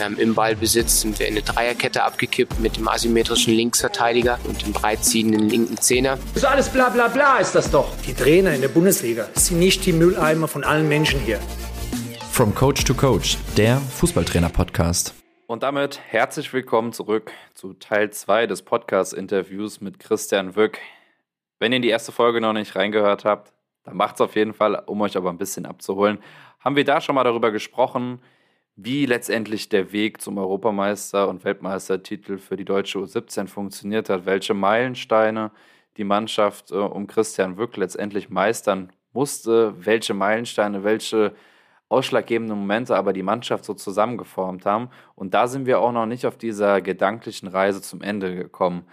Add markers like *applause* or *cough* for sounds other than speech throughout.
Ähm, Im Ballbesitz sind wir in eine Dreierkette abgekippt mit dem asymmetrischen Linksverteidiger und dem breitziehenden linken Zehner. So alles bla bla bla ist das doch. Die Trainer in der Bundesliga sind nicht die Mülleimer von allen Menschen hier. From Coach to Coach, der Fußballtrainer-Podcast. Und damit herzlich willkommen zurück zu Teil 2 des Podcast-Interviews mit Christian Wück. Wenn ihr in die erste Folge noch nicht reingehört habt, dann macht es auf jeden Fall, um euch aber ein bisschen abzuholen. Haben wir da schon mal darüber gesprochen, wie letztendlich der Weg zum Europameister- und Weltmeistertitel für die deutsche U17 funktioniert hat, welche Meilensteine die Mannschaft äh, um Christian Wück letztendlich meistern musste, welche Meilensteine, welche ausschlaggebenden Momente aber die Mannschaft so zusammengeformt haben. Und da sind wir auch noch nicht auf dieser gedanklichen Reise zum Ende gekommen.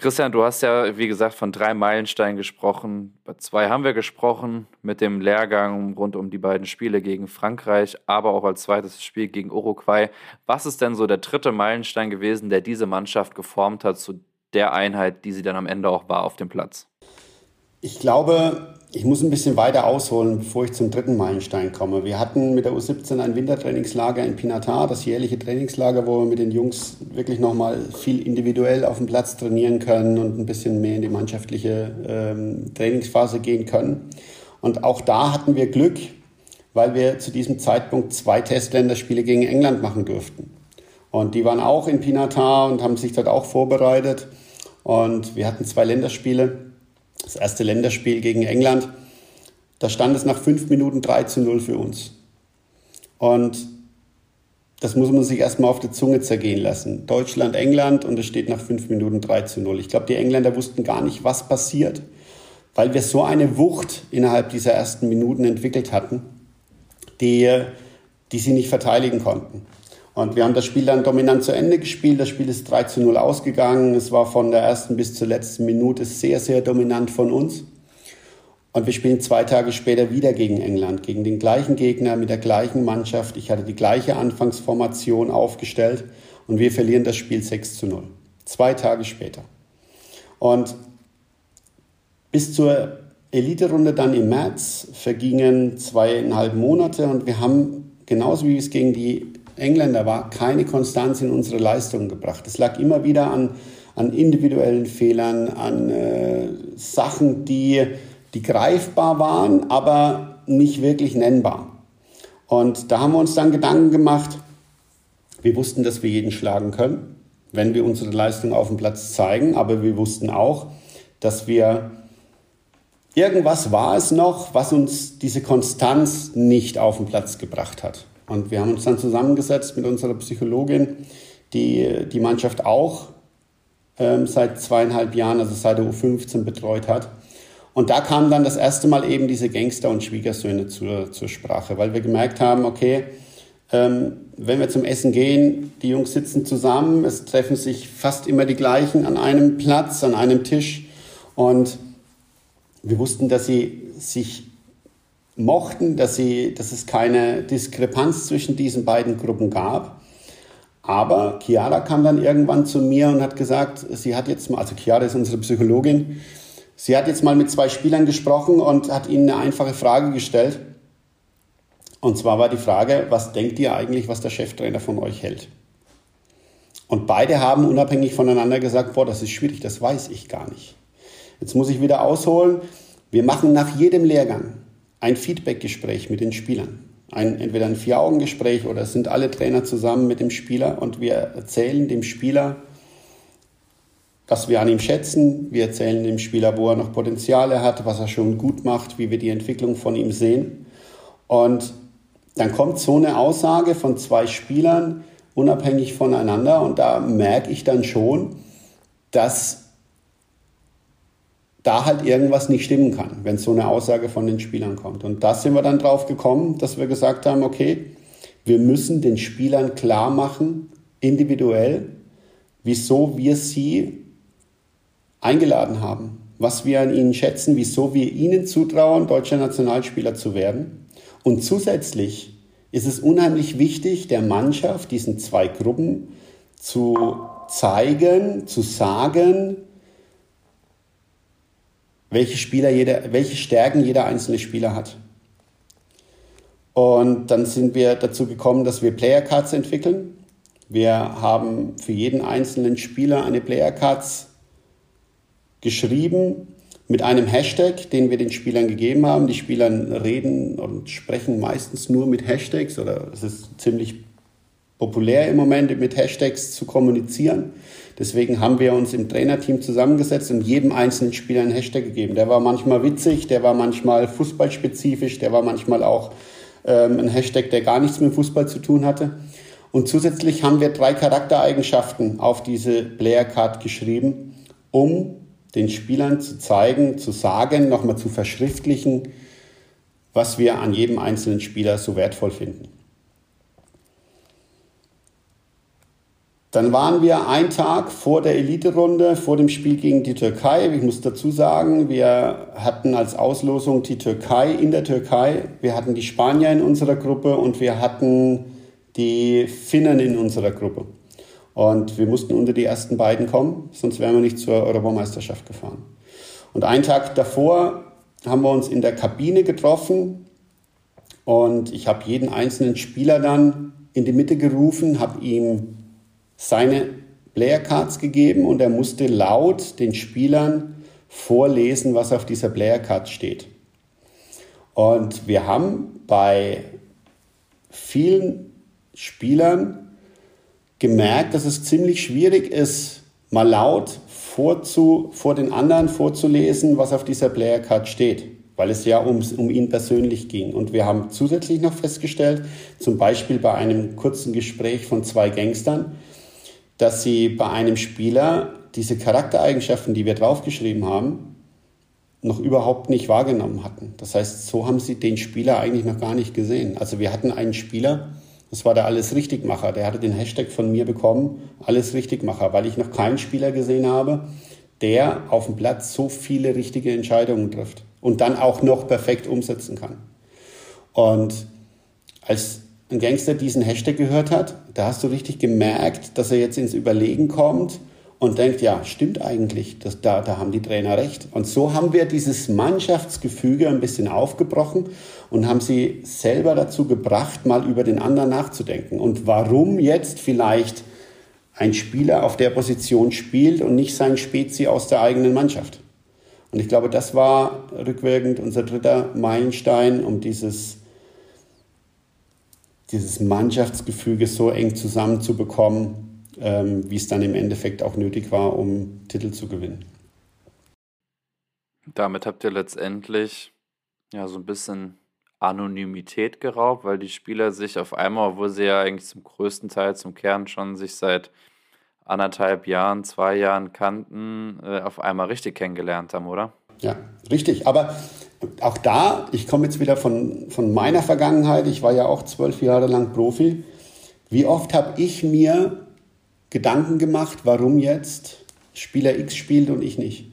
Christian, du hast ja, wie gesagt, von drei Meilensteinen gesprochen. Bei zwei haben wir gesprochen mit dem Lehrgang rund um die beiden Spiele gegen Frankreich, aber auch als zweites Spiel gegen Uruguay. Was ist denn so der dritte Meilenstein gewesen, der diese Mannschaft geformt hat zu der Einheit, die sie dann am Ende auch war auf dem Platz? Ich glaube, ich muss ein bisschen weiter ausholen, bevor ich zum dritten Meilenstein komme. Wir hatten mit der U17 ein Wintertrainingslager in Pinatar, das jährliche Trainingslager, wo wir mit den Jungs wirklich nochmal viel individuell auf dem Platz trainieren können und ein bisschen mehr in die mannschaftliche ähm, Trainingsphase gehen können. Und auch da hatten wir Glück, weil wir zu diesem Zeitpunkt zwei Testländerspiele gegen England machen durften. Und die waren auch in Pinatar und haben sich dort auch vorbereitet. Und wir hatten zwei Länderspiele das erste Länderspiel gegen England, da stand es nach fünf Minuten 3 zu 0 für uns. Und das muss man sich erstmal auf der Zunge zergehen lassen. Deutschland, England und es steht nach fünf Minuten 3 zu 0. Ich glaube, die Engländer wussten gar nicht, was passiert, weil wir so eine Wucht innerhalb dieser ersten Minuten entwickelt hatten, die, die sie nicht verteidigen konnten. Und wir haben das Spiel dann dominant zu Ende gespielt. Das Spiel ist 3 zu 0 ausgegangen. Es war von der ersten bis zur letzten Minute sehr, sehr dominant von uns. Und wir spielen zwei Tage später wieder gegen England, gegen den gleichen Gegner mit der gleichen Mannschaft. Ich hatte die gleiche Anfangsformation aufgestellt und wir verlieren das Spiel 6 zu 0. Zwei Tage später. Und bis zur Elite-Runde dann im März vergingen zweieinhalb Monate und wir haben genauso wie es gegen die Engländer war keine Konstanz in unsere Leistungen gebracht. Es lag immer wieder an, an individuellen Fehlern, an äh, Sachen, die, die greifbar waren, aber nicht wirklich nennbar. Und da haben wir uns dann Gedanken gemacht, wir wussten, dass wir jeden schlagen können, wenn wir unsere Leistung auf dem Platz zeigen, aber wir wussten auch, dass wir irgendwas war es noch, was uns diese Konstanz nicht auf den Platz gebracht hat. Und wir haben uns dann zusammengesetzt mit unserer Psychologin, die die Mannschaft auch ähm, seit zweieinhalb Jahren, also seit der U15 betreut hat. Und da kamen dann das erste Mal eben diese Gangster und Schwiegersöhne zur, zur Sprache, weil wir gemerkt haben, okay, ähm, wenn wir zum Essen gehen, die Jungs sitzen zusammen, es treffen sich fast immer die gleichen an einem Platz, an einem Tisch. Und wir wussten, dass sie sich mochten, dass, sie, dass es keine Diskrepanz zwischen diesen beiden Gruppen gab. Aber Chiara kam dann irgendwann zu mir und hat gesagt, sie hat jetzt mal, also Chiara ist unsere Psychologin, sie hat jetzt mal mit zwei Spielern gesprochen und hat ihnen eine einfache Frage gestellt. Und zwar war die Frage, was denkt ihr eigentlich, was der Cheftrainer von euch hält? Und beide haben unabhängig voneinander gesagt, boah, das ist schwierig, das weiß ich gar nicht. Jetzt muss ich wieder ausholen. Wir machen nach jedem Lehrgang ein Feedbackgespräch mit den Spielern. Ein, entweder ein Vier-Augen-Gespräch oder es sind alle Trainer zusammen mit dem Spieler und wir erzählen dem Spieler, was wir an ihm schätzen. Wir erzählen dem Spieler, wo er noch Potenziale hat, was er schon gut macht, wie wir die Entwicklung von ihm sehen. Und dann kommt so eine Aussage von zwei Spielern unabhängig voneinander und da merke ich dann schon, dass da halt irgendwas nicht stimmen kann, wenn so eine Aussage von den Spielern kommt. Und da sind wir dann drauf gekommen, dass wir gesagt haben, okay, wir müssen den Spielern klar machen, individuell, wieso wir sie eingeladen haben, was wir an ihnen schätzen, wieso wir ihnen zutrauen, deutscher Nationalspieler zu werden. Und zusätzlich ist es unheimlich wichtig, der Mannschaft, diesen zwei Gruppen, zu zeigen, zu sagen, welche, Spieler jeder, welche Stärken jeder einzelne Spieler hat. Und dann sind wir dazu gekommen, dass wir Player Cards entwickeln. Wir haben für jeden einzelnen Spieler eine Player Cards geschrieben mit einem Hashtag, den wir den Spielern gegeben haben. Die Spieler reden und sprechen meistens nur mit Hashtags oder es ist ziemlich populär im Moment mit Hashtags zu kommunizieren. Deswegen haben wir uns im Trainerteam zusammengesetzt und jedem einzelnen Spieler einen Hashtag gegeben. Der war manchmal witzig, der war manchmal fußballspezifisch, der war manchmal auch ähm, ein Hashtag, der gar nichts mit Fußball zu tun hatte. Und zusätzlich haben wir drei Charaktereigenschaften auf diese Player Card geschrieben, um den Spielern zu zeigen, zu sagen, nochmal zu verschriftlichen, was wir an jedem einzelnen Spieler so wertvoll finden. Dann waren wir einen Tag vor der Elite-Runde, vor dem Spiel gegen die Türkei. Ich muss dazu sagen, wir hatten als Auslosung die Türkei in der Türkei. Wir hatten die Spanier in unserer Gruppe und wir hatten die Finnen in unserer Gruppe. Und wir mussten unter die ersten beiden kommen, sonst wären wir nicht zur Europameisterschaft gefahren. Und einen Tag davor haben wir uns in der Kabine getroffen und ich habe jeden einzelnen Spieler dann in die Mitte gerufen, habe ihm seine Player Cards gegeben und er musste laut den Spielern vorlesen, was auf dieser Player Card steht. Und wir haben bei vielen Spielern gemerkt, dass es ziemlich schwierig ist, mal laut vorzu, vor den anderen vorzulesen, was auf dieser Player Card steht, weil es ja um, um ihn persönlich ging. Und wir haben zusätzlich noch festgestellt, zum Beispiel bei einem kurzen Gespräch von zwei Gangstern, dass sie bei einem Spieler diese Charaktereigenschaften, die wir draufgeschrieben haben, noch überhaupt nicht wahrgenommen hatten. Das heißt, so haben sie den Spieler eigentlich noch gar nicht gesehen. Also wir hatten einen Spieler, das war der Alles Richtigmacher, der hatte den Hashtag von mir bekommen, Alles Richtigmacher, weil ich noch keinen Spieler gesehen habe, der auf dem Platz so viele richtige Entscheidungen trifft und dann auch noch perfekt umsetzen kann. Und als ein Gangster diesen Hashtag gehört hat, da hast du richtig gemerkt, dass er jetzt ins Überlegen kommt und denkt, ja, stimmt eigentlich, das, da, da haben die Trainer recht. Und so haben wir dieses Mannschaftsgefüge ein bisschen aufgebrochen und haben sie selber dazu gebracht, mal über den anderen nachzudenken. Und warum jetzt vielleicht ein Spieler auf der Position spielt und nicht sein Spezi aus der eigenen Mannschaft. Und ich glaube, das war rückwirkend unser dritter Meilenstein, um dieses dieses Mannschaftsgefüge so eng zusammenzubekommen, ähm, wie es dann im Endeffekt auch nötig war, um Titel zu gewinnen. Damit habt ihr letztendlich ja so ein bisschen Anonymität geraubt, weil die Spieler sich auf einmal, obwohl sie ja eigentlich zum größten Teil, zum Kern schon sich seit anderthalb Jahren, zwei Jahren kannten, äh, auf einmal richtig kennengelernt haben, oder? Ja, richtig. Aber auch da, ich komme jetzt wieder von, von meiner Vergangenheit, ich war ja auch zwölf Jahre lang Profi. Wie oft habe ich mir Gedanken gemacht, warum jetzt Spieler X spielt und ich nicht?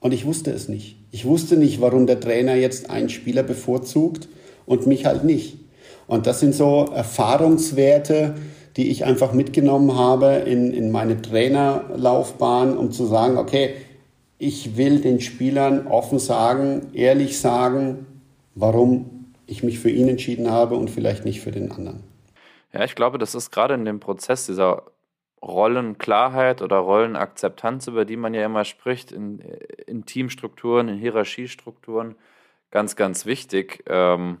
Und ich wusste es nicht. Ich wusste nicht, warum der Trainer jetzt einen Spieler bevorzugt und mich halt nicht. Und das sind so Erfahrungswerte, die ich einfach mitgenommen habe in, in meine Trainerlaufbahn, um zu sagen, okay, ich will den Spielern offen sagen, ehrlich sagen, warum ich mich für ihn entschieden habe und vielleicht nicht für den anderen. Ja, ich glaube, das ist gerade in dem Prozess dieser Rollenklarheit oder Rollenakzeptanz, über die man ja immer spricht, in, in Teamstrukturen, in Hierarchiestrukturen, ganz, ganz wichtig. Ähm,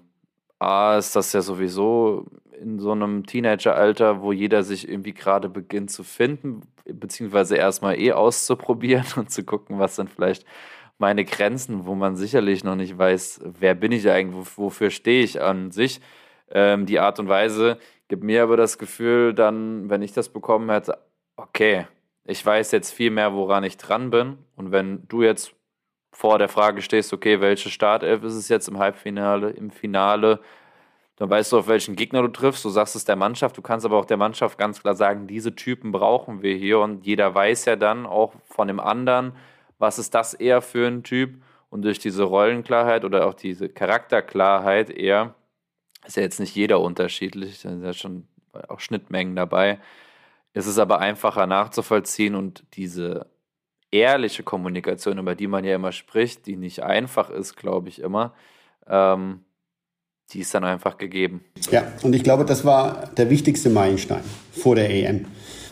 A ist das ja sowieso in so einem Teenageralter, wo jeder sich irgendwie gerade beginnt zu finden, beziehungsweise erstmal eh auszuprobieren *laughs* und zu gucken, was sind vielleicht meine Grenzen, wo man sicherlich noch nicht weiß, wer bin ich eigentlich, wofür stehe ich an sich. Ähm, die Art und Weise gibt mir aber das Gefühl, dann, wenn ich das bekommen hätte, okay, ich weiß jetzt viel mehr, woran ich dran bin. Und wenn du jetzt vor der Frage stehst, okay, welche Startelf ist es jetzt im Halbfinale, im Finale, dann weißt du, auf welchen Gegner du triffst. Du sagst es der Mannschaft. Du kannst aber auch der Mannschaft ganz klar sagen, diese Typen brauchen wir hier. Und jeder weiß ja dann auch von dem anderen, was ist das eher für ein Typ. Und durch diese Rollenklarheit oder auch diese Charakterklarheit eher, ist ja jetzt nicht jeder unterschiedlich, da sind ja schon auch Schnittmengen dabei. ist Es aber einfacher nachzuvollziehen und diese ehrliche Kommunikation, über die man ja immer spricht, die nicht einfach ist, glaube ich immer, ähm, die ist dann einfach gegeben. Ja, und ich glaube, das war der wichtigste Meilenstein vor der EM.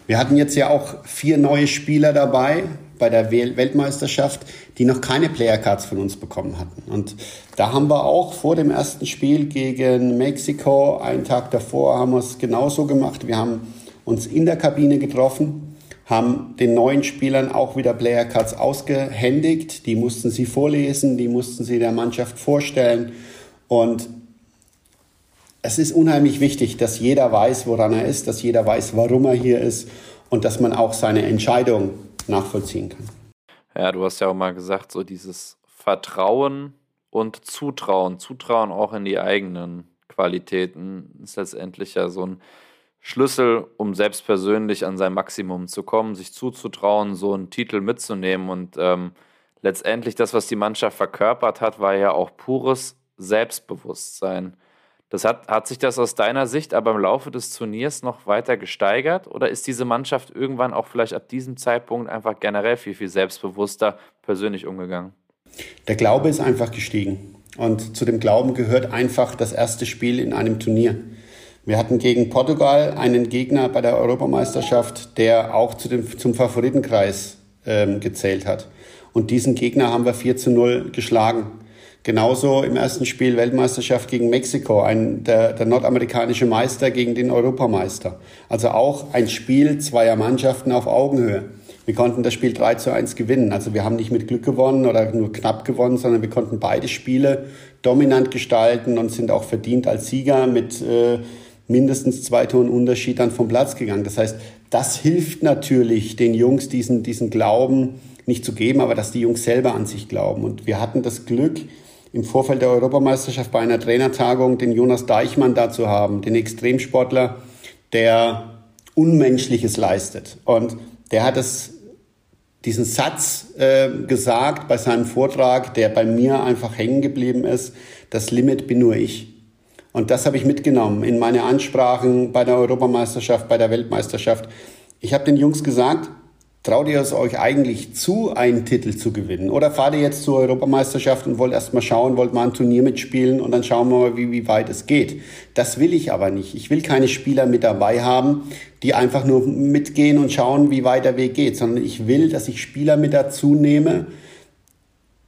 Wir hatten jetzt ja auch vier neue Spieler dabei bei der Weltmeisterschaft, die noch keine Player Cards von uns bekommen hatten. Und da haben wir auch vor dem ersten Spiel gegen Mexiko, einen Tag davor, haben wir es genauso gemacht. Wir haben uns in der Kabine getroffen, haben den neuen Spielern auch wieder Player Cards ausgehändigt. Die mussten sie vorlesen, die mussten sie der Mannschaft vorstellen. Und es ist unheimlich wichtig, dass jeder weiß, woran er ist, dass jeder weiß, warum er hier ist und dass man auch seine Entscheidung nachvollziehen kann. Ja, du hast ja auch mal gesagt, so dieses Vertrauen und Zutrauen, Zutrauen auch in die eigenen Qualitäten ist letztendlich ja so ein Schlüssel, um selbst persönlich an sein Maximum zu kommen, sich zuzutrauen, so einen Titel mitzunehmen. Und ähm, letztendlich das, was die Mannschaft verkörpert hat, war ja auch pures Selbstbewusstsein. Das hat, hat sich das aus deiner Sicht aber im Laufe des Turniers noch weiter gesteigert oder ist diese Mannschaft irgendwann auch vielleicht ab diesem Zeitpunkt einfach generell viel, viel selbstbewusster persönlich umgegangen? Der Glaube ist einfach gestiegen. Und zu dem Glauben gehört einfach das erste Spiel in einem Turnier. Wir hatten gegen Portugal einen Gegner bei der Europameisterschaft, der auch zu dem, zum Favoritenkreis ähm, gezählt hat. Und diesen Gegner haben wir 4 zu 0 geschlagen. Genauso im ersten Spiel Weltmeisterschaft gegen Mexiko, ein, der, der nordamerikanische Meister gegen den Europameister. Also auch ein Spiel zweier Mannschaften auf Augenhöhe. Wir konnten das Spiel 3 zu 1 gewinnen. Also wir haben nicht mit Glück gewonnen oder nur knapp gewonnen, sondern wir konnten beide Spiele dominant gestalten und sind auch verdient als Sieger mit äh, mindestens zwei Toren Unterschied dann vom Platz gegangen. Das heißt, das hilft natürlich den Jungs, diesen, diesen Glauben nicht zu geben, aber dass die Jungs selber an sich glauben. Und wir hatten das Glück, im Vorfeld der Europameisterschaft bei einer Trainertagung den Jonas Deichmann dazu haben, den Extremsportler, der Unmenschliches leistet. Und der hat es, diesen Satz äh, gesagt bei seinem Vortrag, der bei mir einfach hängen geblieben ist, das Limit bin nur ich. Und das habe ich mitgenommen in meine Ansprachen bei der Europameisterschaft, bei der Weltmeisterschaft. Ich habe den Jungs gesagt, Traut ihr es euch eigentlich zu, einen Titel zu gewinnen? Oder fahrt ihr jetzt zur Europameisterschaft und wollt erst mal schauen, wollt mal ein Turnier mitspielen und dann schauen wir mal, wie, wie weit es geht? Das will ich aber nicht. Ich will keine Spieler mit dabei haben, die einfach nur mitgehen und schauen, wie weit der Weg geht, sondern ich will, dass ich Spieler mit dazu nehme,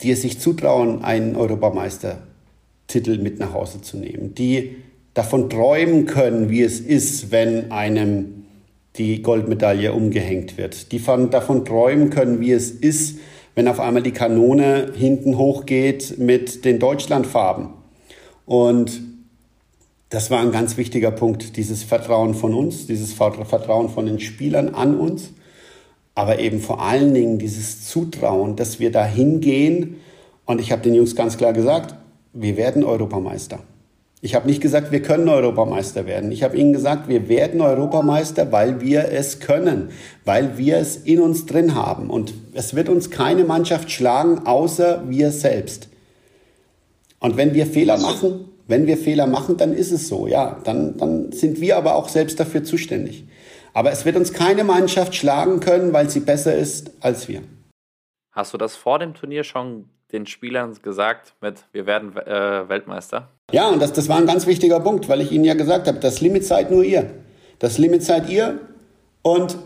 die es sich zutrauen, einen Europameistertitel mit nach Hause zu nehmen, die davon träumen können, wie es ist, wenn einem die Goldmedaille umgehängt wird. Die von, davon träumen können, wie es ist, wenn auf einmal die Kanone hinten hochgeht mit den Deutschlandfarben. Und das war ein ganz wichtiger Punkt, dieses Vertrauen von uns, dieses Vertrauen von den Spielern an uns, aber eben vor allen Dingen dieses Zutrauen, dass wir da hingehen. Und ich habe den Jungs ganz klar gesagt, wir werden Europameister. Ich habe nicht gesagt, wir können Europameister werden. Ich habe ihnen gesagt, wir werden Europameister, weil wir es können, weil wir es in uns drin haben. Und es wird uns keine Mannschaft schlagen, außer wir selbst. Und wenn wir Fehler machen, wenn wir Fehler machen, dann ist es so, ja. Dann, dann sind wir aber auch selbst dafür zuständig. Aber es wird uns keine Mannschaft schlagen können, weil sie besser ist als wir. Hast du das vor dem Turnier schon den Spielern gesagt mit, wir werden äh, Weltmeister? Ja, und das, das war ein ganz wichtiger Punkt, weil ich Ihnen ja gesagt habe, das Limit seid nur ihr. Das Limit seid ihr und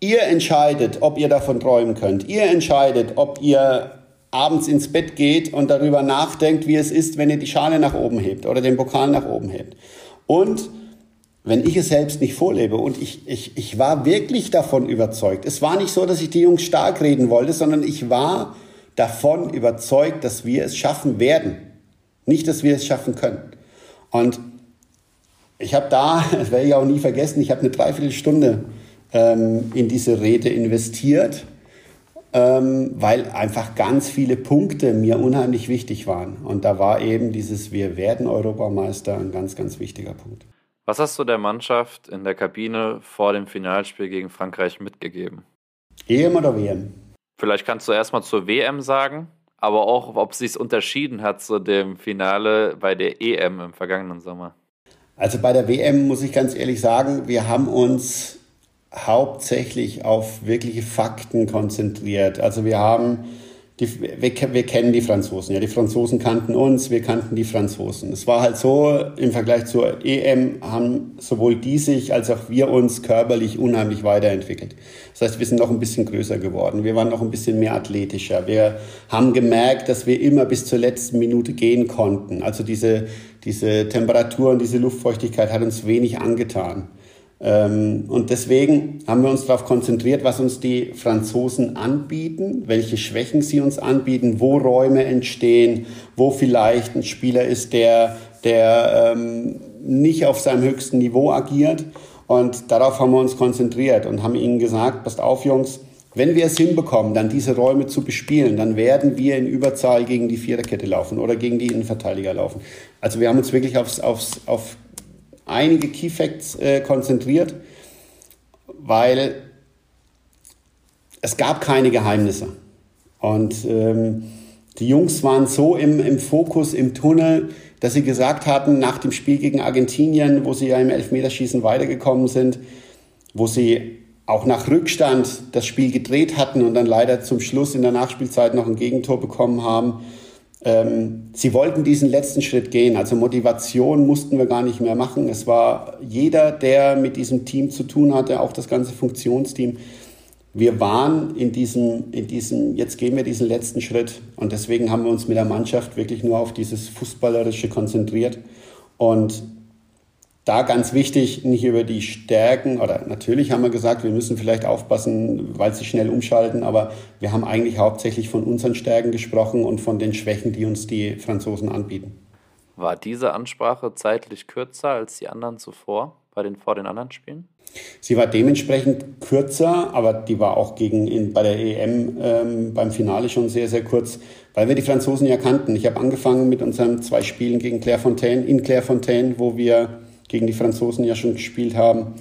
ihr entscheidet, ob ihr davon träumen könnt. Ihr entscheidet, ob ihr abends ins Bett geht und darüber nachdenkt, wie es ist, wenn ihr die Schale nach oben hebt oder den Pokal nach oben hebt. Und wenn ich es selbst nicht vorlebe und ich, ich, ich war wirklich davon überzeugt. Es war nicht so, dass ich die Jungs stark reden wollte, sondern ich war davon überzeugt, dass wir es schaffen werden. Nicht, dass wir es schaffen können. Und ich habe da, *laughs* das werde ich auch nie vergessen, ich habe eine Dreiviertelstunde ähm, in diese Rede investiert, ähm, weil einfach ganz viele Punkte mir unheimlich wichtig waren. Und da war eben dieses Wir werden Europameister ein ganz, ganz wichtiger Punkt. Was hast du der Mannschaft in der Kabine vor dem Finalspiel gegen Frankreich mitgegeben? EM oder WM? Vielleicht kannst du erstmal zur WM sagen, aber auch, ob es sich unterschieden hat zu dem Finale bei der EM im vergangenen Sommer. Also bei der WM muss ich ganz ehrlich sagen, wir haben uns hauptsächlich auf wirkliche Fakten konzentriert. Also wir haben die, wir, wir, kennen die Franzosen. Ja, die Franzosen kannten uns, wir kannten die Franzosen. Es war halt so, im Vergleich zur EM haben sowohl die sich als auch wir uns körperlich unheimlich weiterentwickelt. Das heißt, wir sind noch ein bisschen größer geworden. Wir waren noch ein bisschen mehr athletischer. Wir haben gemerkt, dass wir immer bis zur letzten Minute gehen konnten. Also diese, diese Temperatur und diese Luftfeuchtigkeit hat uns wenig angetan. Ähm, und deswegen haben wir uns darauf konzentriert, was uns die Franzosen anbieten, welche Schwächen sie uns anbieten, wo Räume entstehen, wo vielleicht ein Spieler ist, der, der ähm, nicht auf seinem höchsten Niveau agiert. Und darauf haben wir uns konzentriert und haben ihnen gesagt, passt auf Jungs, wenn wir es hinbekommen, dann diese Räume zu bespielen, dann werden wir in Überzahl gegen die Viererkette laufen oder gegen die Innenverteidiger laufen. Also wir haben uns wirklich aufs, aufs, auf einige Key Facts äh, konzentriert, weil es gab keine Geheimnisse. Und ähm, die Jungs waren so im, im Fokus, im Tunnel, dass sie gesagt hatten, nach dem Spiel gegen Argentinien, wo sie ja im Elfmeterschießen weitergekommen sind, wo sie auch nach Rückstand das Spiel gedreht hatten und dann leider zum Schluss in der Nachspielzeit noch ein Gegentor bekommen haben, ähm, sie wollten diesen letzten Schritt gehen. Also Motivation mussten wir gar nicht mehr machen. Es war jeder, der mit diesem Team zu tun hatte, auch das ganze Funktionsteam. Wir waren in diesem, in diesem, jetzt gehen wir diesen letzten Schritt. Und deswegen haben wir uns mit der Mannschaft wirklich nur auf dieses Fußballerische konzentriert. Und da ganz wichtig, nicht über die Stärken, oder natürlich haben wir gesagt, wir müssen vielleicht aufpassen, weil sie schnell umschalten, aber wir haben eigentlich hauptsächlich von unseren Stärken gesprochen und von den Schwächen, die uns die Franzosen anbieten. War diese Ansprache zeitlich kürzer als die anderen zuvor, bei den, vor den anderen Spielen? Sie war dementsprechend kürzer, aber die war auch gegen in, bei der EM ähm, beim Finale schon sehr, sehr kurz, weil wir die Franzosen ja kannten. Ich habe angefangen mit unseren zwei Spielen gegen Clairefontaine, in Clairefontaine, wo wir gegen die Franzosen ja schon gespielt haben.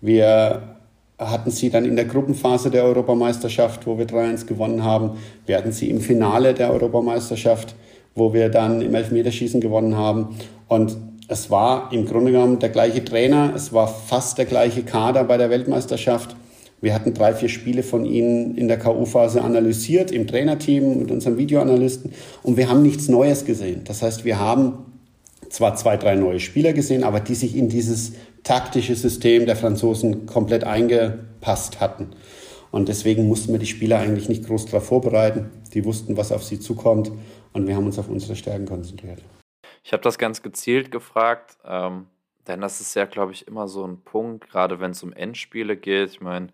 Wir hatten sie dann in der Gruppenphase der Europameisterschaft, wo wir 3-1 gewonnen haben. Wir hatten sie im Finale der Europameisterschaft, wo wir dann im Elfmeterschießen gewonnen haben. Und es war im Grunde genommen der gleiche Trainer, es war fast der gleiche Kader bei der Weltmeisterschaft. Wir hatten drei, vier Spiele von ihnen in der K.O.-Phase analysiert, im Trainerteam mit unserem Videoanalysten. Und wir haben nichts Neues gesehen. Das heißt, wir haben zwar zwei, drei neue Spieler gesehen, aber die sich in dieses taktische System der Franzosen komplett eingepasst hatten. Und deswegen mussten wir die Spieler eigentlich nicht groß darauf vorbereiten. Die wussten, was auf sie zukommt. Und wir haben uns auf unsere Stärken konzentriert. Ich habe das ganz gezielt gefragt, ähm, denn das ist ja, glaube ich, immer so ein Punkt, gerade wenn es um Endspiele geht. Ich meine,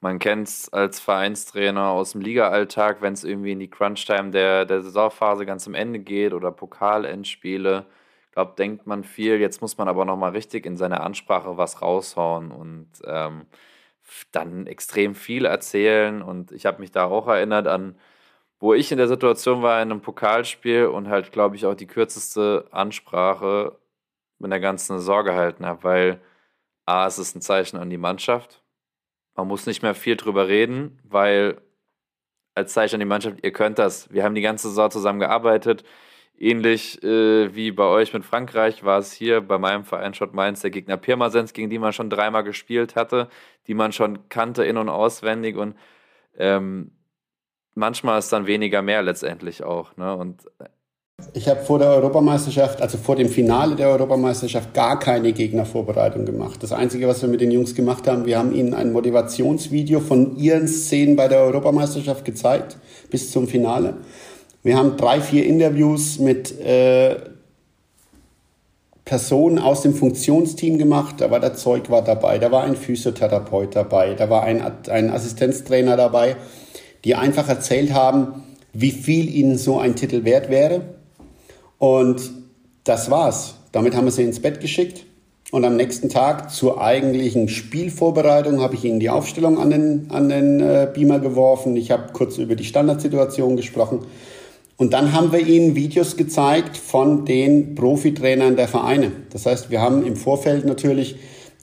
man kennt es als Vereinstrainer aus dem Liga-Alltag, wenn es irgendwie in die Crunch-Time der, der Saisonphase ganz am Ende geht oder Pokal-Endspiele glaube, denkt man viel. Jetzt muss man aber nochmal richtig in seiner Ansprache was raushauen und ähm, dann extrem viel erzählen. Und ich habe mich da auch erinnert an, wo ich in der Situation war in einem Pokalspiel und halt, glaube ich, auch die kürzeste Ansprache mit der ganzen Saison gehalten habe, weil A, es ist ein Zeichen an die Mannschaft. Man muss nicht mehr viel drüber reden, weil als Zeichen an die Mannschaft, ihr könnt das. Wir haben die ganze Saison zusammen gearbeitet Ähnlich äh, wie bei euch mit Frankreich war es hier bei meinem Verein Schott Mainz der Gegner Pirmasens, gegen die man schon dreimal gespielt hatte, die man schon kannte in- und auswendig und ähm, manchmal ist dann weniger mehr letztendlich auch. Ne? Und äh, ich habe vor der Europameisterschaft, also vor dem Finale der Europameisterschaft, gar keine Gegnervorbereitung gemacht. Das Einzige, was wir mit den Jungs gemacht haben, wir haben ihnen ein Motivationsvideo von ihren Szenen bei der Europameisterschaft gezeigt, bis zum Finale. Wir haben drei, vier Interviews mit äh, Personen aus dem Funktionsteam gemacht. Da war der Zeug war dabei, da war ein Physiotherapeut dabei, da war ein, ein Assistenztrainer dabei, die einfach erzählt haben, wie viel ihnen so ein Titel wert wäre. Und das war's. Damit haben wir sie ins Bett geschickt. Und am nächsten Tag zur eigentlichen Spielvorbereitung habe ich ihnen die Aufstellung an den, an den äh, Beamer geworfen. Ich habe kurz über die Standardsituation gesprochen. Und dann haben wir ihnen Videos gezeigt von den Profitrainern der Vereine. Das heißt, wir haben im Vorfeld natürlich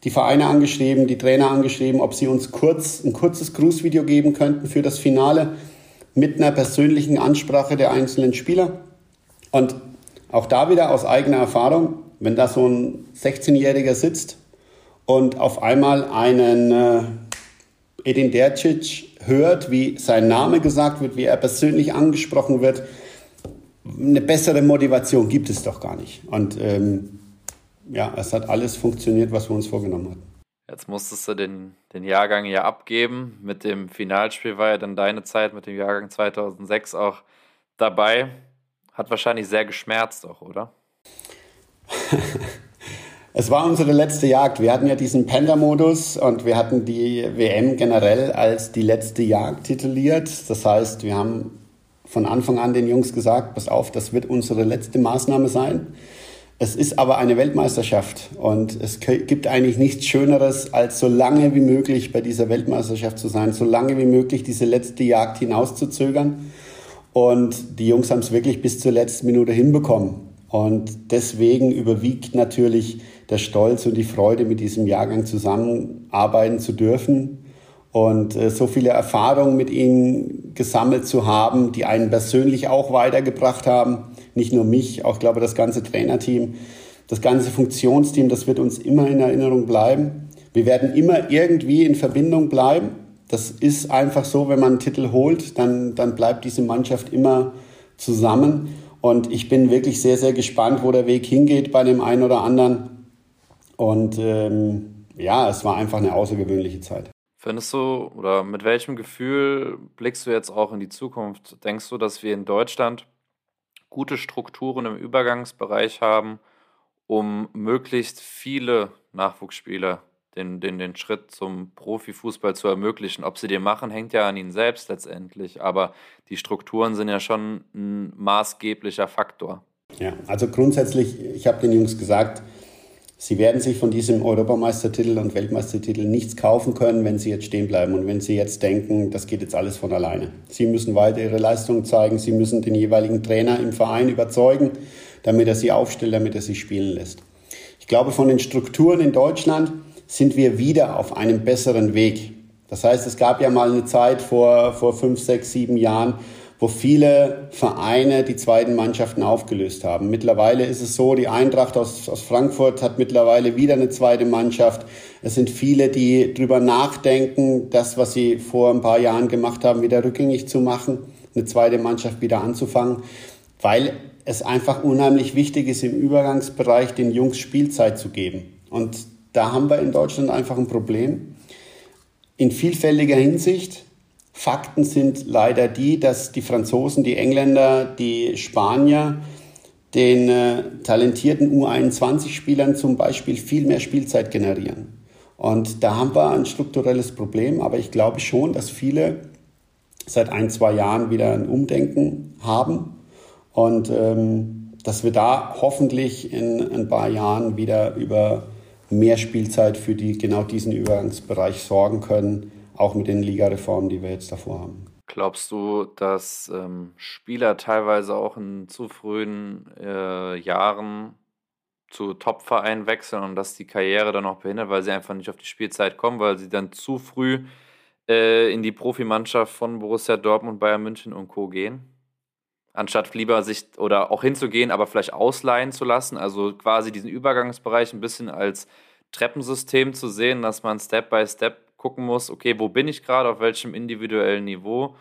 die Vereine angeschrieben, die Trainer angeschrieben, ob sie uns kurz ein kurzes Grußvideo geben könnten für das Finale mit einer persönlichen Ansprache der einzelnen Spieler. Und auch da wieder aus eigener Erfahrung, wenn da so ein 16-Jähriger sitzt und auf einmal einen äh, Edin Dercic hört, wie sein Name gesagt wird, wie er persönlich angesprochen wird, eine bessere Motivation gibt es doch gar nicht. Und ähm, ja, es hat alles funktioniert, was wir uns vorgenommen hatten. Jetzt musstest du den, den Jahrgang ja abgeben. Mit dem Finalspiel war ja dann deine Zeit mit dem Jahrgang 2006 auch dabei. Hat wahrscheinlich sehr geschmerzt auch, oder? *laughs* es war unsere letzte Jagd. Wir hatten ja diesen Panda-Modus und wir hatten die WM generell als die letzte Jagd tituliert. Das heißt, wir haben von Anfang an den Jungs gesagt, pass auf, das wird unsere letzte Maßnahme sein. Es ist aber eine Weltmeisterschaft und es gibt eigentlich nichts Schöneres, als so lange wie möglich bei dieser Weltmeisterschaft zu sein, so lange wie möglich diese letzte Jagd hinauszuzögern. Und die Jungs haben es wirklich bis zur letzten Minute hinbekommen. Und deswegen überwiegt natürlich der Stolz und die Freude, mit diesem Jahrgang zusammenarbeiten zu dürfen und äh, so viele Erfahrungen mit ihnen gesammelt zu haben, die einen persönlich auch weitergebracht haben. Nicht nur mich, auch glaube das ganze Trainerteam, das ganze Funktionsteam, das wird uns immer in Erinnerung bleiben. Wir werden immer irgendwie in Verbindung bleiben. Das ist einfach so, wenn man einen Titel holt, dann, dann bleibt diese Mannschaft immer zusammen. Und ich bin wirklich sehr, sehr gespannt, wo der Weg hingeht bei dem einen oder anderen. Und ähm, ja, es war einfach eine außergewöhnliche Zeit. Findest du oder mit welchem Gefühl blickst du jetzt auch in die Zukunft? Denkst du, dass wir in Deutschland gute Strukturen im Übergangsbereich haben, um möglichst viele Nachwuchsspieler den, den, den Schritt zum Profifußball zu ermöglichen? Ob sie den machen, hängt ja an ihnen selbst letztendlich, aber die Strukturen sind ja schon ein maßgeblicher Faktor. Ja, also grundsätzlich, ich habe den Jungs gesagt, Sie werden sich von diesem Europameistertitel und Weltmeistertitel nichts kaufen können, wenn Sie jetzt stehen bleiben und wenn Sie jetzt denken, das geht jetzt alles von alleine. Sie müssen weiter Ihre Leistung zeigen, Sie müssen den jeweiligen Trainer im Verein überzeugen, damit er Sie aufstellt, damit er Sie spielen lässt. Ich glaube, von den Strukturen in Deutschland sind wir wieder auf einem besseren Weg. Das heißt, es gab ja mal eine Zeit vor, vor fünf, sechs, sieben Jahren, wo viele Vereine die zweiten Mannschaften aufgelöst haben. Mittlerweile ist es so, die Eintracht aus, aus Frankfurt hat mittlerweile wieder eine zweite Mannschaft. Es sind viele, die drüber nachdenken, das, was sie vor ein paar Jahren gemacht haben, wieder rückgängig zu machen, eine zweite Mannschaft wieder anzufangen, weil es einfach unheimlich wichtig ist, im Übergangsbereich den Jungs Spielzeit zu geben. Und da haben wir in Deutschland einfach ein Problem. In vielfältiger Hinsicht, Fakten sind leider die, dass die Franzosen, die Engländer, die Spanier den äh, talentierten U21-Spielern zum Beispiel viel mehr Spielzeit generieren. Und da haben wir ein strukturelles Problem, aber ich glaube schon, dass viele seit ein, zwei Jahren wieder ein Umdenken haben und ähm, dass wir da hoffentlich in ein paar Jahren wieder über mehr Spielzeit für die, genau diesen Übergangsbereich sorgen können, auch mit den Ligareformen, die wir jetzt davor haben. Glaubst du, dass ähm, Spieler teilweise auch in zu frühen äh, Jahren zu Top-Vereinen wechseln und dass die Karriere dann auch behindert, weil sie einfach nicht auf die Spielzeit kommen, weil sie dann zu früh äh, in die Profimannschaft von Borussia Dortmund, Bayern München und Co. gehen? Anstatt lieber sich oder auch hinzugehen, aber vielleicht ausleihen zu lassen, also quasi diesen Übergangsbereich ein bisschen als Treppensystem zu sehen, dass man Step by Step gucken muss, okay, wo bin ich gerade, auf welchem individuellen Niveau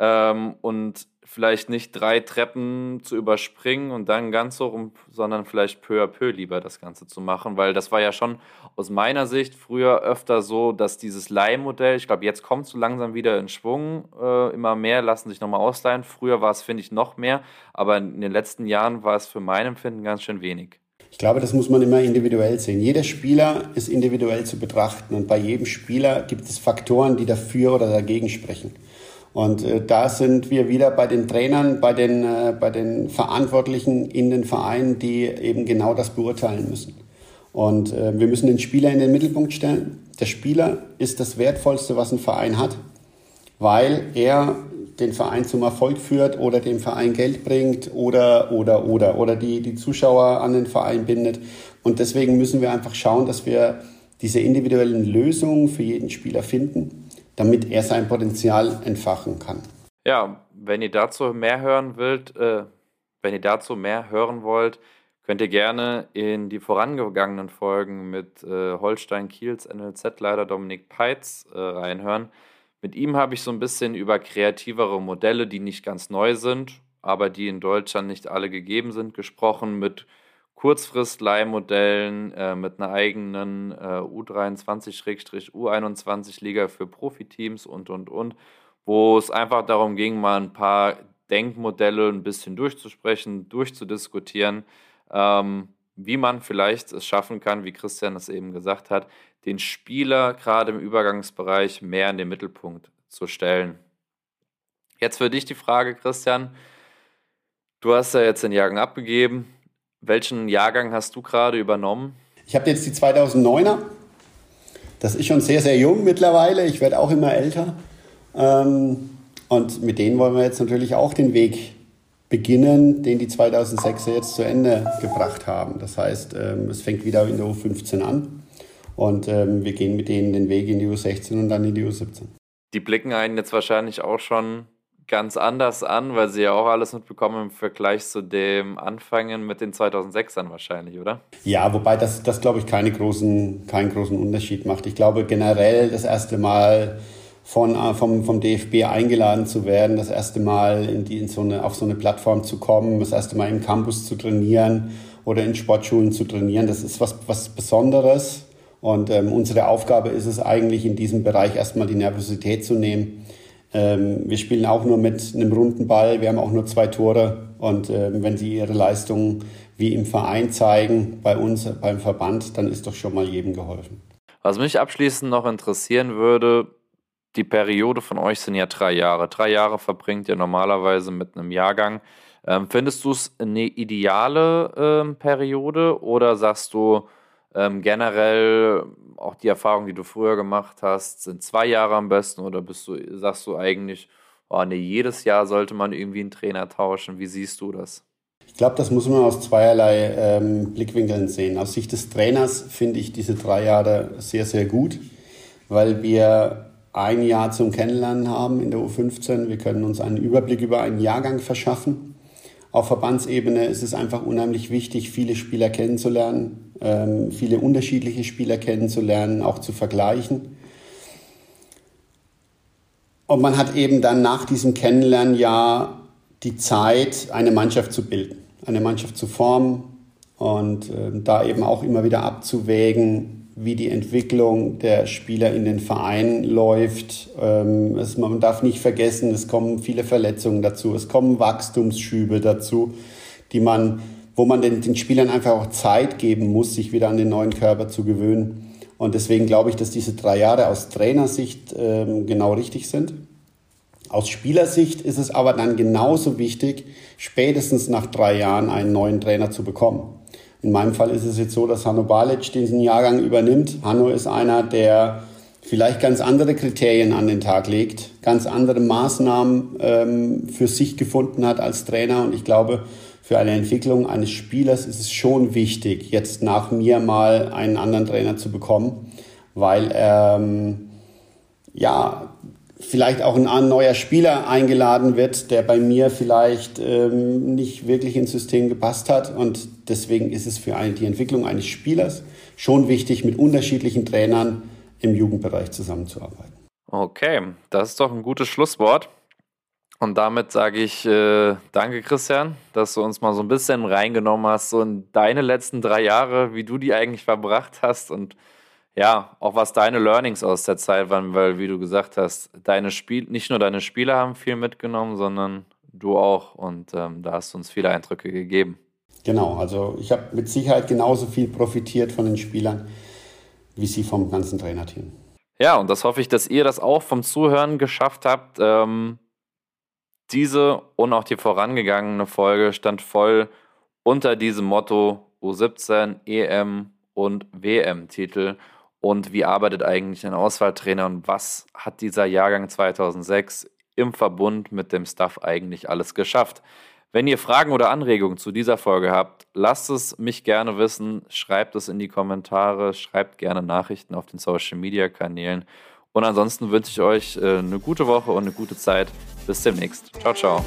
ähm, und vielleicht nicht drei Treppen zu überspringen und dann ganz hoch, sondern vielleicht peu à peu lieber das Ganze zu machen, weil das war ja schon aus meiner Sicht früher öfter so, dass dieses Leihmodell, ich glaube, jetzt kommt es so langsam wieder in Schwung, äh, immer mehr lassen sich nochmal ausleihen. Früher war es, finde ich, noch mehr, aber in den letzten Jahren war es für mein Empfinden ganz schön wenig. Ich glaube, das muss man immer individuell sehen. Jeder Spieler ist individuell zu betrachten und bei jedem Spieler gibt es Faktoren, die dafür oder dagegen sprechen. Und äh, da sind wir wieder bei den Trainern, bei den, äh, bei den Verantwortlichen in den Vereinen, die eben genau das beurteilen müssen. Und äh, wir müssen den Spieler in den Mittelpunkt stellen. Der Spieler ist das Wertvollste, was ein Verein hat, weil er den Verein zum Erfolg führt oder dem Verein Geld bringt oder, oder, oder, oder die, die Zuschauer an den Verein bindet. Und deswegen müssen wir einfach schauen, dass wir diese individuellen Lösungen für jeden Spieler finden, damit er sein Potenzial entfachen kann. Ja, wenn ihr dazu mehr hören wollt, äh, wenn ihr dazu mehr hören wollt, könnt ihr gerne in die vorangegangenen Folgen mit äh, Holstein Kiels NLZ-Leiter Dominik Peitz äh, reinhören Mit ihm habe ich so ein bisschen über kreativere Modelle, die nicht ganz neu sind, aber die in Deutschland nicht alle gegeben sind, gesprochen. Mit Kurzfrist-Leihmodellen, äh, mit einer eigenen äh, U23-U21-Liga für Profiteams und, und, und, wo es einfach darum ging, mal ein paar Denkmodelle ein bisschen durchzusprechen, durchzudiskutieren, ähm, wie man vielleicht es schaffen kann, wie Christian es eben gesagt hat, den Spieler gerade im Übergangsbereich mehr in den Mittelpunkt zu stellen. Jetzt für dich die Frage, Christian. Du hast ja jetzt den Jahrgang abgegeben. Welchen Jahrgang hast du gerade übernommen? Ich habe jetzt die 2009er. Das ist schon sehr, sehr jung mittlerweile. Ich werde auch immer älter. Ähm, und mit denen wollen wir jetzt natürlich auch den Weg beginnen, den die 2006er jetzt zu Ende gebracht haben. Das heißt, ähm, es fängt wieder in der U15 an und ähm, wir gehen mit denen den Weg in die U16 und dann in die U17. Die blicken einen jetzt wahrscheinlich auch schon ganz anders an, weil sie ja auch alles mitbekommen im Vergleich zu dem Anfangen mit den 2006ern wahrscheinlich, oder? Ja, wobei das, das glaube ich, keine großen, keinen großen Unterschied macht. Ich glaube generell das erste Mal von, äh, vom, vom DFB eingeladen zu werden, das erste Mal in die, in so eine, auf so eine Plattform zu kommen, das erste Mal im Campus zu trainieren oder in Sportschulen zu trainieren, das ist was, was Besonderes. Und ähm, unsere Aufgabe ist es eigentlich, in diesem Bereich erstmal die Nervosität zu nehmen. Ähm, wir spielen auch nur mit einem runden Ball, wir haben auch nur zwei Tore. Und ähm, wenn sie ihre Leistungen wie im Verein zeigen, bei uns, beim Verband, dann ist doch schon mal jedem geholfen. Was mich abschließend noch interessieren würde, die Periode von euch sind ja drei Jahre. Drei Jahre verbringt ihr normalerweise mit einem Jahrgang. Ähm, findest du es eine ideale ähm, Periode oder sagst du ähm, generell auch die Erfahrungen, die du früher gemacht hast, sind zwei Jahre am besten oder bist du, sagst du eigentlich, oh nee, jedes Jahr sollte man irgendwie einen Trainer tauschen? Wie siehst du das? Ich glaube, das muss man aus zweierlei ähm, Blickwinkeln sehen. Aus Sicht des Trainers finde ich diese drei Jahre sehr, sehr gut, weil wir ein Jahr zum Kennenlernen haben in der U15. Wir können uns einen Überblick über einen Jahrgang verschaffen. Auf Verbandsebene ist es einfach unheimlich wichtig, viele Spieler kennenzulernen, viele unterschiedliche Spieler kennenzulernen, auch zu vergleichen. Und man hat eben dann nach diesem Kennenlernen ja die Zeit, eine Mannschaft zu bilden, eine Mannschaft zu formen und äh, da eben auch immer wieder abzuwägen, wie die Entwicklung der Spieler in den Vereinen läuft. Ähm, man darf nicht vergessen, es kommen viele Verletzungen dazu, es kommen Wachstumsschübe dazu, die man, wo man den, den Spielern einfach auch Zeit geben muss, sich wieder an den neuen Körper zu gewöhnen. Und deswegen glaube ich, dass diese drei Jahre aus Trainersicht ähm, genau richtig sind. Aus Spielersicht ist es aber dann genauso wichtig, spätestens nach drei Jahren einen neuen Trainer zu bekommen. In meinem Fall ist es jetzt so, dass Hanno Balic diesen Jahrgang übernimmt. Hanno ist einer, der vielleicht ganz andere Kriterien an den Tag legt, ganz andere Maßnahmen ähm, für sich gefunden hat als Trainer. Und ich glaube, für eine Entwicklung eines Spielers ist es schon wichtig, jetzt nach mir mal einen anderen Trainer zu bekommen, weil ähm, ja vielleicht auch ein neuer Spieler eingeladen wird, der bei mir vielleicht ähm, nicht wirklich ins System gepasst hat. Und deswegen ist es für eine, die Entwicklung eines Spielers schon wichtig, mit unterschiedlichen Trainern im Jugendbereich zusammenzuarbeiten. Okay, das ist doch ein gutes Schlusswort. Und damit sage ich äh, danke, Christian, dass du uns mal so ein bisschen reingenommen hast, so in deine letzten drei Jahre, wie du die eigentlich verbracht hast und ja, auch was deine Learnings aus der Zeit waren, weil, wie du gesagt hast, deine Spiel nicht nur deine Spieler haben viel mitgenommen, sondern du auch. Und ähm, da hast du uns viele Eindrücke gegeben. Genau, also ich habe mit Sicherheit genauso viel profitiert von den Spielern, wie sie vom ganzen Trainerteam. Ja, und das hoffe ich, dass ihr das auch vom Zuhören geschafft habt. Ähm, diese und auch die vorangegangene Folge stand voll unter diesem Motto U17, EM und WM-Titel und wie arbeitet eigentlich ein Auswahltrainer und was hat dieser Jahrgang 2006 im Verbund mit dem Staff eigentlich alles geschafft. Wenn ihr Fragen oder Anregungen zu dieser Folge habt, lasst es mich gerne wissen, schreibt es in die Kommentare, schreibt gerne Nachrichten auf den Social Media Kanälen und ansonsten wünsche ich euch äh, eine gute Woche und eine gute Zeit. Bis demnächst. Ciao, ciao.